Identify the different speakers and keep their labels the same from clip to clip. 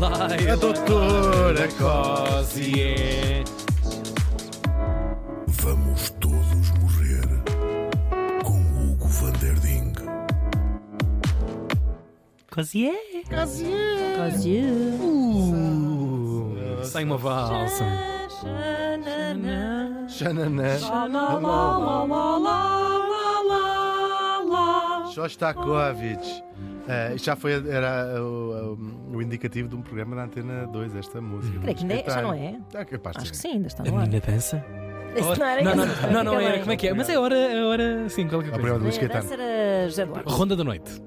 Speaker 1: Laila,
Speaker 2: A doutora
Speaker 1: Cosier.
Speaker 3: Vamos todos morrer com Hugo van der Ding.
Speaker 1: Cosier.
Speaker 4: Cosier.
Speaker 1: Uh, sai uma valsa.
Speaker 2: Xananã. Shostakovich. Eh, isto já foi era o, o- o indicativo de um programa da Antena 2, esta música.
Speaker 4: Creio que ainda é, já não é?
Speaker 2: É capaz de
Speaker 4: Acho que sim, ainda está
Speaker 1: A
Speaker 4: no ar.
Speaker 1: menina dança?
Speaker 4: Não era
Speaker 1: não, não, não, não,
Speaker 4: fica
Speaker 1: era. Como é que é? Mas é hora, é hora, sim, qualquer
Speaker 2: Ao programa
Speaker 1: coisa.
Speaker 2: do Luís
Speaker 4: A
Speaker 2: Caetano.
Speaker 4: era José.
Speaker 1: Ronda da noite.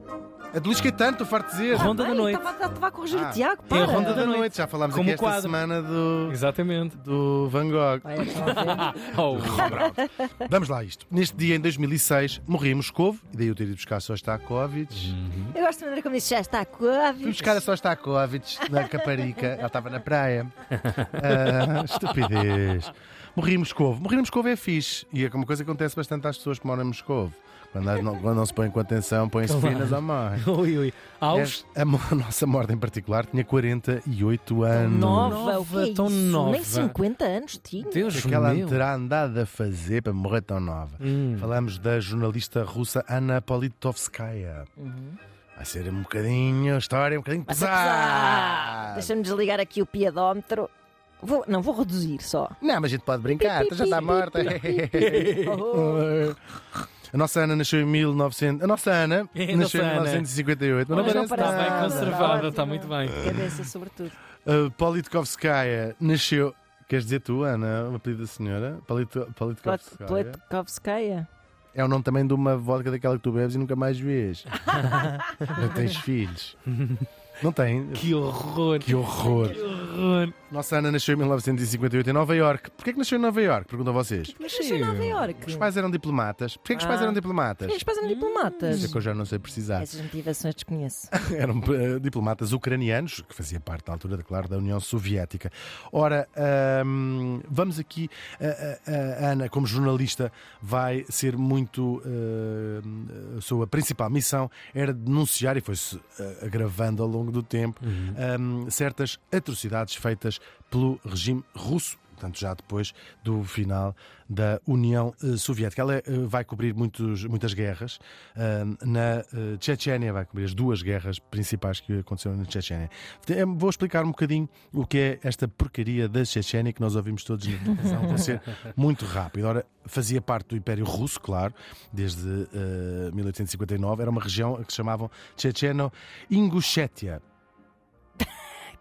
Speaker 2: É de Luís Caetano, estou farto de dizer.
Speaker 1: Ronda da noite.
Speaker 4: Estava a corrigir
Speaker 2: Ah.
Speaker 4: o Tiago,
Speaker 1: É
Speaker 4: para.
Speaker 1: a
Speaker 2: Ronda
Speaker 1: Ronda
Speaker 2: da noite. Já falámos
Speaker 1: Como
Speaker 2: aqui esta
Speaker 1: quadro.
Speaker 2: semana do,
Speaker 1: Exatamente.
Speaker 2: do Van Gogh.
Speaker 4: Olha, a ver?
Speaker 1: Oh,
Speaker 2: Vamos lá a isto. Neste dia, em 2006, morri em Moscovo, e daí eu ter ido buscar Shostakovich.
Speaker 4: Eu gosto de maneira como disse, já está a
Speaker 2: Fui
Speaker 4: Covid.
Speaker 2: buscar a Shostakovich na Caparica, ela estava na praia. Ah, estupidez. Morri em Moscovo. Morri em Moscovo é fixe. E é uma coisa que acontece bastante às pessoas que moram em Moscovo. Quando não, quando não se põem com atenção, põem-se
Speaker 1: Claro.
Speaker 2: finas ou morrem.
Speaker 1: ui, ui. Aos.
Speaker 2: A, mo- a nossa morte em particular tinha 48 anos.
Speaker 4: Nova, o que é
Speaker 1: tão
Speaker 4: isso?
Speaker 1: nova.
Speaker 4: Nem 50 anos tinha.
Speaker 2: O
Speaker 1: Deus
Speaker 2: que é que ela terá andado a fazer para morrer tão nova?
Speaker 1: Hum.
Speaker 2: Falamos da jornalista russa Anna Politkovskaya. Vai ser um bocadinho, a história um bocadinho pesada.
Speaker 4: pesado. Deixa-me desligar aqui o piadómetro. Vou, não, vou reduzir só.
Speaker 2: Não, mas a gente pode brincar, já está morta. A nossa Ana nasceu em 1900. A nossa Ana
Speaker 1: É, a
Speaker 2: nasceu
Speaker 1: nossa
Speaker 2: em
Speaker 1: Ana.
Speaker 2: 1958, mas não
Speaker 4: Mas não
Speaker 2: parece
Speaker 1: Está bem conservada, está muito bem.
Speaker 4: Cabeça, sobretudo.
Speaker 2: A Politkovskaya nasceu. Queres dizer tu, Ana, o apelido da senhora? Polito- Politkovskaya.
Speaker 4: Pletkovskaya.
Speaker 2: É o nome também de uma vodka daquela que tu bebes e nunca mais vês. não tens filhos. Não tem?
Speaker 1: Que horror.
Speaker 2: Que horror.
Speaker 1: Que horror.
Speaker 2: Nossa Ana nasceu em 1958 em Nova York. Porquê que nasceu em Nova York? Pergunto a vocês.
Speaker 4: Nasceu em Nova Iorque.
Speaker 2: Os pais eram diplomatas. Porquê que os pais
Speaker 4: Ah.
Speaker 2: eram diplomatas?
Speaker 4: Os pais eram diplomatas.
Speaker 2: Isso é que eu já não sei precisar.
Speaker 4: Essas motivações desconheço.
Speaker 2: Eram eh, diplomatas ucranianos, que fazia parte da altura, claro, da União Soviética. Ora, ahm, vamos aqui. A, a- a Ana, como jornalista, vai ser muito. eh, a sua principal missão era denunciar, e foi-se eh, agravando ao longo do tempo, ahm, certas atrocidades feitas pelo regime russo. Portanto, já depois do final da União eh, Soviética. Ela eh, vai cobrir muitos, muitas guerras. Ah, na eh, Chechênia, vai cobrir as duas guerras principais que aconteceram na Chechênia. Eh, Vou explicar um bocadinho o que é esta porcaria da Chechênia que nós ouvimos todos na televisão. Vou ser muito rápido. Ora, fazia parte do Império Russo, claro, desde eh, 1859. Era uma região que se chamavam Checheno-Ingushétia.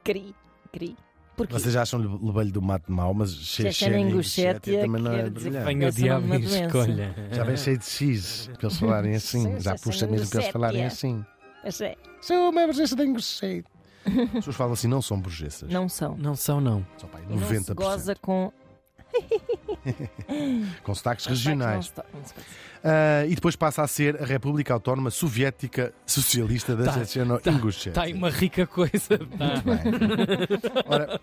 Speaker 4: Cri, cri. Porquê?
Speaker 2: Vocês acham o lebalho do mato mau, mas
Speaker 4: Checheno-Ingushétia
Speaker 2: Checheno-Ingushétia também não é brilhante.
Speaker 1: O diabo e
Speaker 4: de
Speaker 1: escolha.
Speaker 2: Já vem cheio de X para eles falarem assim.
Speaker 4: Sim,
Speaker 2: Já puxa mesmo para eles falarem assim.
Speaker 4: Mas é,
Speaker 2: Sou uma burguesa de Ingushétia. As pessoas falam assim, não são burguesas.
Speaker 4: não são.
Speaker 1: Não são, não.
Speaker 2: São pá,
Speaker 4: E não se
Speaker 2: 90%.
Speaker 4: goza com
Speaker 2: Com sotaques
Speaker 4: Não
Speaker 2: regionais. Ah, e depois passa a ser a República Autónoma Soviética Socialista da
Speaker 1: Tá,
Speaker 2: Checheno-Ingushétia.
Speaker 1: Está aí uma rica coisa. Tá.
Speaker 2: Bem. Ora,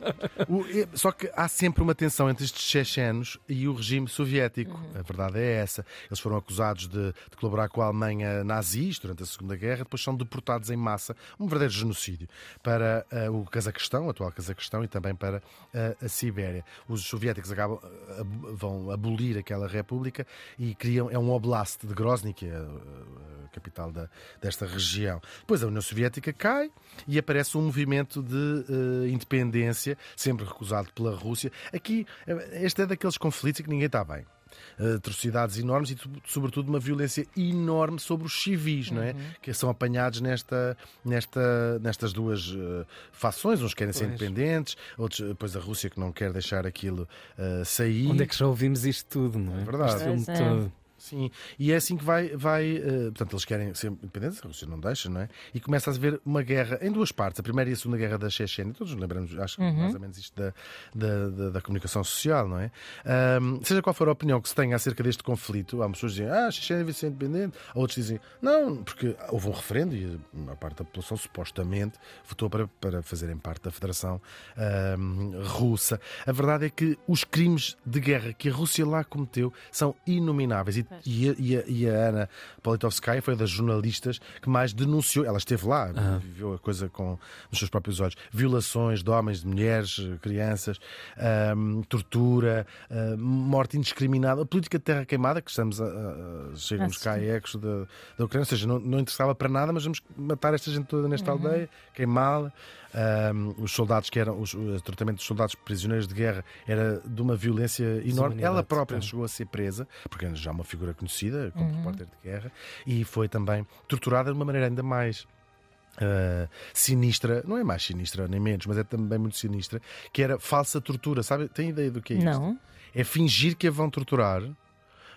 Speaker 2: o- só que há sempre uma tensão entre estes chechenos e o regime soviético. A verdade é essa. Eles foram acusados de, de colaborar com a Alemanha nazis durante a Segunda Guerra, depois são deportados em massa, um verdadeiro genocídio, para ah, o Cazaquistão, o atual Cazaquistão, e também para ah, a Sibéria. Os soviéticos acabam, ab- vão abolir aquela república e criam, é um oblast de Grozny, que é a, a capital da, desta região. Depois a União Soviética cai e aparece um movimento de eh, independência, sempre recusado pela Rússia. Aqui, eh, este é daqueles conflitos em que ninguém está bem. Eh, atrocidades enormes e, sobretudo, uma violência enorme sobre os civis, não é? Que são apanhados nesta, nesta, nestas duas eh, fações. Uns querem ser
Speaker 1: Pois.
Speaker 2: independentes, outros, eh, depois a Rússia que não quer deixar aquilo eh, sair.
Speaker 1: Onde é que já ouvimos isto tudo, não é?
Speaker 2: É verdade.
Speaker 1: Este filme
Speaker 4: Pois é.
Speaker 2: Sim, e é assim que vai. vai eh, portanto, eles querem ser independentes, a Rússia não deixa, não é? E começa a haver uma guerra em duas partes, a primeira e a segunda guerra da Chechênia. Todos nos lembramos, acho que mais ou menos isto da, da, da- da comunicação social, não é? Seja qual for a opinião que se tenha acerca deste conflito, há pessoas que dizem, ah, a Chechênia deve ser independente, outros dizem, não, porque houve um referendo e a maior parte da população supostamente votou para, para fazerem parte da Federação Russa. A verdade é que os crimes de guerra que a Rússia lá cometeu são inomináveis e E a, e a- e a Ana Politovskaya foi das jornalistas que mais denunciou. Ela esteve lá, viveu a coisa com nos seus próprios olhos. Violações de homens, de mulheres, crianças, tortura, ah, morte indiscriminada, a política de terra queimada, que estamos a, a- chegamos
Speaker 4: Ah,
Speaker 2: cá a ecos da, da Ucrânia, ou seja, não, não interessava para nada, mas vamos matar esta gente toda nesta
Speaker 4: Uhum.
Speaker 2: aldeia, queimá-la. Ahm, os soldados que eram, os- o tratamento dos soldados prisioneiros de guerra era de uma violência enorme. Ela própria chegou a ser presa, porque era já uma figura conhecida como
Speaker 4: Uhum.
Speaker 2: repórter de guerra, e foi também torturada de uma maneira ainda mais. ah, sinistra, não é mais sinistra nem menos, mas é também muito sinistra, que era falsa tortura. Sabe? Tem ideia do que é isto?
Speaker 4: Não.
Speaker 2: É fingir que a vão torturar,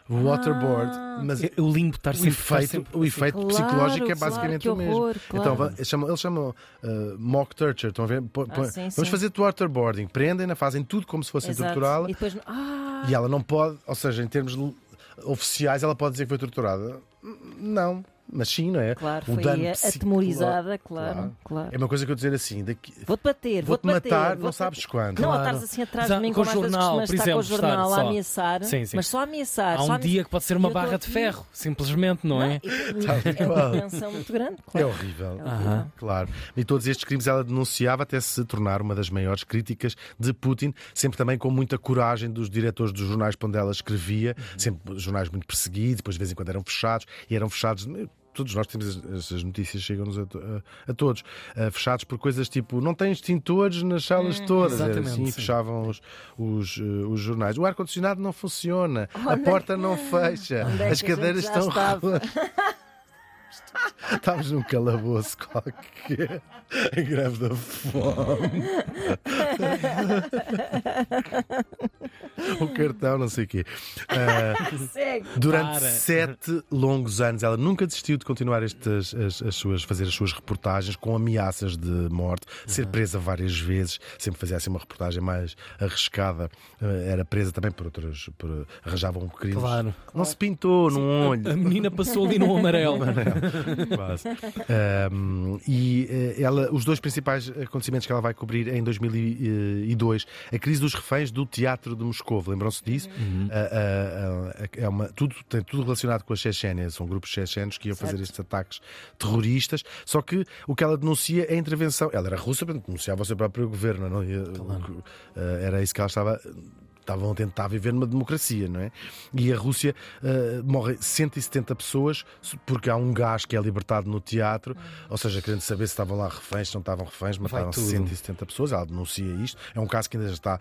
Speaker 2: waterboard,
Speaker 4: Ah.
Speaker 2: mas
Speaker 1: O limbo estar
Speaker 2: o
Speaker 1: sempre. estar
Speaker 2: efeito,
Speaker 1: sempre-
Speaker 2: o efeito
Speaker 4: Claro,
Speaker 2: psicológico é
Speaker 4: claro,
Speaker 2: basicamente o mesmo.
Speaker 4: horror,
Speaker 2: Então,
Speaker 4: claro.
Speaker 2: va- eles chamam, eles chamam uh, mock torture. Estão a ver? Põe-
Speaker 4: Ah, sim,
Speaker 2: vamos fazer waterboarding. Prendem-na, fazem tudo como se fossem torturá-la
Speaker 4: E depois. Ah,
Speaker 2: e ela não pode, ou seja, em termos oficiais, ela pode dizer que foi torturada. Não, mas sim, não é?
Speaker 4: claro,
Speaker 2: O
Speaker 4: foi
Speaker 2: dano
Speaker 4: atemorizada,
Speaker 2: psicológico-
Speaker 4: claro, claro.
Speaker 2: É uma coisa que eu dizer assim: daqui,
Speaker 4: Vou-te bater, vou-te bater.
Speaker 2: matar, não
Speaker 4: vou-te
Speaker 2: sabes quando.
Speaker 4: Não, a
Speaker 1: Claro.
Speaker 4: estares assim atrás
Speaker 1: Exato,
Speaker 4: de mim,
Speaker 1: com
Speaker 4: vezes
Speaker 1: jornal, por
Speaker 4: estar com o
Speaker 1: exemplo,
Speaker 4: jornal
Speaker 1: estar
Speaker 4: a
Speaker 1: só.
Speaker 4: ameaçar,
Speaker 1: Sim, sim.
Speaker 4: mas só a ameaçar.
Speaker 1: Há
Speaker 4: só
Speaker 1: um dia que pode ser uma barra de ferro, simplesmente, não é?
Speaker 4: É
Speaker 2: qual.
Speaker 4: uma tensão muito grande,
Speaker 2: É
Speaker 4: claro.
Speaker 2: horrível.
Speaker 4: É horrível.
Speaker 1: Aham.
Speaker 2: Claro. E todos estes crimes ela denunciava até se tornar uma das maiores críticas de Putin, sempre também com muita coragem dos diretores dos jornais para onde ela escrevia, sempre jornais muito perseguidos, depois de vez em quando eram fechados, e eram fechados. Todos nós temos as- essas notícias, chegam-nos a, a- a todos, ah, fechados por coisas tipo não tem extintores nas salas todas. Era
Speaker 1: Exatamente,
Speaker 2: assim,
Speaker 1: sim.
Speaker 2: fechavam os, os, eh, os jornais. O ar-condicionado não funciona, a
Speaker 4: é
Speaker 2: porta não fecha,
Speaker 4: Onde é
Speaker 2: as
Speaker 4: gente
Speaker 2: cadeiras estão? Estávamos num calabouço qualquer, em greve da fome. o cartão, não sei o quê.
Speaker 4: Segue.
Speaker 2: durante
Speaker 1: Para.
Speaker 2: sete longos anos, ela nunca desistiu de continuar estas, as, as suas, fazer as suas reportagens com ameaças de morte, ser presa várias vezes, sempre fazia assim uma reportagem mais arriscada. Ah, era presa também por outras. Por, arranjavam crimes.
Speaker 1: Claro.
Speaker 2: Não se pintou num olho.
Speaker 1: A menina passou ali no amarelo.
Speaker 2: Quase. Um, e eh, ela, os dois principais acontecimentos que ela vai cobrir em 2002, a crise dos reféns do Teatro de Moscou, lembram-se disso?
Speaker 1: Uhum.
Speaker 2: É uma, tudo, tem tudo relacionado com a Chechênia, são grupos chechenos que iam fazer
Speaker 4: Certo.
Speaker 2: estes ataques terroristas, só que o que ela denuncia é a intervenção. Ela era russa, portanto denunciava o seu próprio governo, não? ia- ah, era isso que ela estava estavam a tentar viver numa democracia, não é? E a Rússia eh, morre 170 pessoas porque há um gás que é libertado no teatro, ou seja, querendo saber se estavam lá reféns, se não estavam reféns, mataram
Speaker 1: tudo.
Speaker 2: 170 pessoas. Ela denuncia isto. É um caso que ainda está,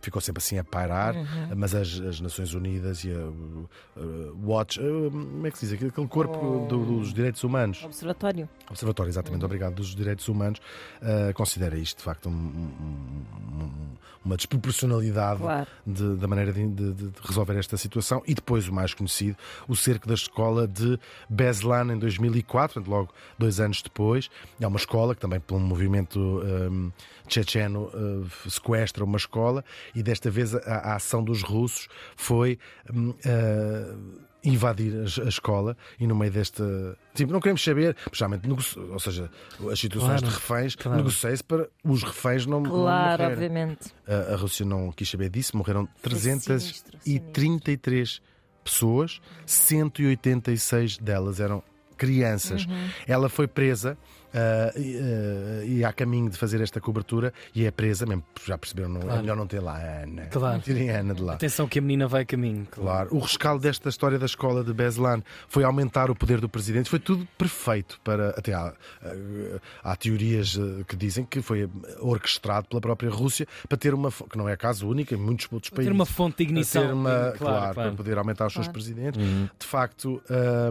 Speaker 2: ficou, sempre assim a pairar, mas as, as Nações Unidas e a uh, uh, Watch, uh, como é que se diz? Aquele, corpo do- dos direitos humanos.
Speaker 4: Observatório.
Speaker 2: Observatório, exatamente, obrigado, dos direitos humanos, uh, considera isto de facto um- um- um- uma desproporcionalidade
Speaker 4: Claro.
Speaker 2: De- da maneira de, de- de resolver esta situação. E depois, o mais conhecido, o cerco da escola de Beslan em 2004, portanto, logo dois anos depois. É uma escola que também, pelo movimento um, checheno, uh, sequestra uma escola e desta vez a, a ação dos russos foi. um, uh, invadir a, a escola e no meio desta. Tipo, não queremos saber, especialmente, negoci- ou seja, as situações
Speaker 1: Claro,
Speaker 2: de reféns,
Speaker 1: claro.
Speaker 2: negocia-se para os reféns não, não
Speaker 4: Claro,
Speaker 2: morrerem.
Speaker 4: obviamente.
Speaker 2: A, a Rússia não quis saber disso, morreram
Speaker 4: Foi sinistro,
Speaker 2: 333 pessoas, 186 delas eram crianças.
Speaker 4: Uhum.
Speaker 2: Ela foi presa ah, e, ah, e há caminho de fazer esta cobertura e é presa, mesmo já perceberam, não, é
Speaker 1: Claro.
Speaker 2: melhor não ter lá a Ana.
Speaker 1: Claro.
Speaker 2: Tirem a Ana de lá.
Speaker 1: Atenção que a menina vai a caminho.
Speaker 2: Claro. O rescaldo desta história da escola de Beslan foi aumentar o poder do presidente. Foi tudo perfeito para. Até há, eh, há teorias que dizem que foi orquestrado pela própria Rússia para ter uma. que não é caso único em muitos outros
Speaker 1: Ter
Speaker 2: países.
Speaker 1: uma fonte de
Speaker 2: Para
Speaker 1: ignição.
Speaker 2: ter uma,
Speaker 1: claro,
Speaker 2: claro,
Speaker 1: claro.
Speaker 2: para poder aumentar os seus
Speaker 4: Claro.
Speaker 2: presidentes.
Speaker 1: Uhum.
Speaker 2: De facto,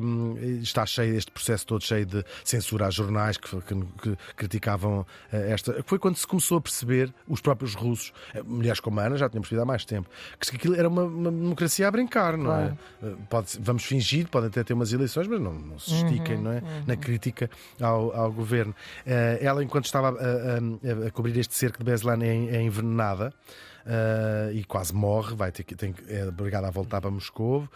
Speaker 2: hum, está cheio, este processo todo cheio de censura a jornais que, que- que criticavam eh, esta. Foi quando se começou a perceber, os próprios russos, eh, mulheres como a Ana, já tínhamos percebido há mais tempo, que aquilo era uma, uma democracia a brincar, não
Speaker 4: Claro.
Speaker 2: é? Eh, Pode, vamos fingir, podem até ter umas eleições, mas não, não se estiquem, não é? Na crítica ao, ao governo. Ela, enquanto estava a, a- a cobrir este cerco de Beslan, é, é envenenada. Ah, e quase morre, vai ter que, tem, é obrigado a voltar para Moscou.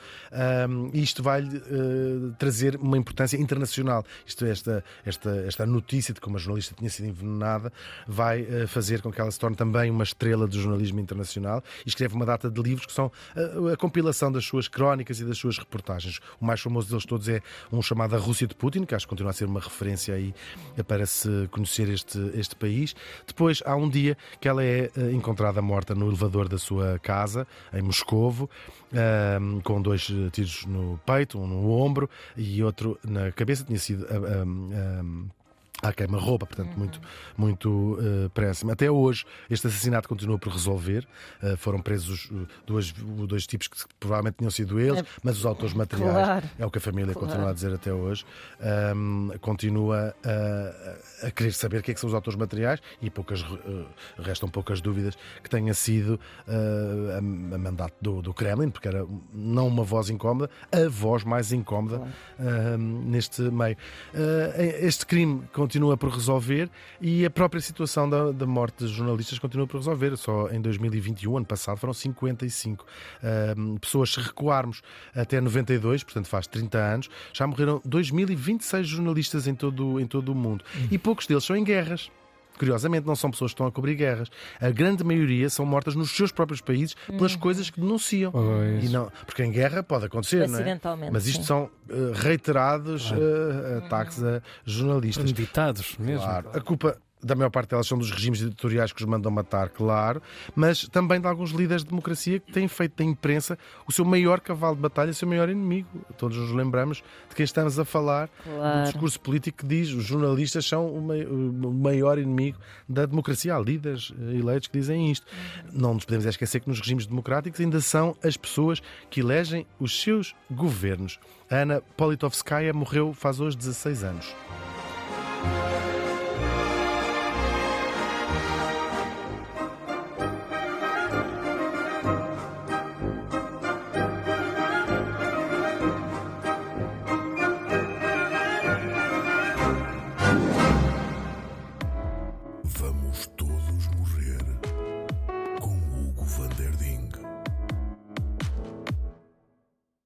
Speaker 2: e isto vai ah, trazer uma importância internacional. Isto, esta, esta, esta notícia de que uma jornalista tinha sido envenenada vai ah, fazer com que ela se torne também uma estrela do jornalismo internacional e escreve uma data de livros que são ah, a compilação das suas crónicas e das suas reportagens. O mais famoso deles todos é um chamado A Rússia de Putin, que acho que continua a ser uma referência aí para se conhecer este, este país. Depois há um dia que ela é eh, encontrada morta no elevador da sua casa, em Moscovo, ahm, com dois tiros no peito, um no ombro e outro na cabeça. Tinha sido. ahm, ahm, à queima-roupa, portanto, muito, muito eh, próximo. Até hoje, este assassinato continua por resolver. Eh, foram presos uh, duas, dois tipos que provavelmente tinham sido eles,
Speaker 4: É,
Speaker 2: mas os autores materiais
Speaker 4: claro.
Speaker 2: é o que a família
Speaker 4: Claro.
Speaker 2: continua a dizer até hoje. Ahm, continua a, a querer saber o que é que são os autores materiais e poucas, eh, restam poucas dúvidas que tenha sido eh, a, a mandato do, do Kremlin, porque era não uma voz incómoda, a voz mais incómoda ahm, neste meio. Eh, este crime continua por resolver e a própria situação da, da morte de jornalistas continua por resolver. Só em 2021, ano passado, foram 55 ahm, pessoas. Se recuarmos até 92, portanto faz 30 anos, já morreram 2026 jornalistas em todo, em todo o mundo. E poucos deles são em guerras. Curiosamente, não são pessoas que estão a cobrir guerras. A grande maioria são mortas nos seus próprios países pelas coisas que denunciam.
Speaker 1: Pois.
Speaker 2: E não, porque em guerra pode acontecer, não é? Mas isto
Speaker 4: sim.
Speaker 2: são eh, reiterados eh, ataques a jornalistas.
Speaker 1: Premeditados mesmo.
Speaker 2: Claro. A culpa da maior parte delas são dos regimes editoriais que os mandam matar, claro, mas também de alguns líderes de democracia que têm feito da imprensa o seu maior cavalo de batalha, o seu maior inimigo. Todos nos lembramos de quem estamos a falar, do
Speaker 4: Claro.
Speaker 2: discurso político que diz os jornalistas são o maior inimigo da democracia. Há líderes eh, eleitos que dizem isto. Não nos podemos esquecer que nos regimes democráticos ainda são as pessoas que elegem os seus governos. A Ana Politovskaya morreu faz hoje 16 anos.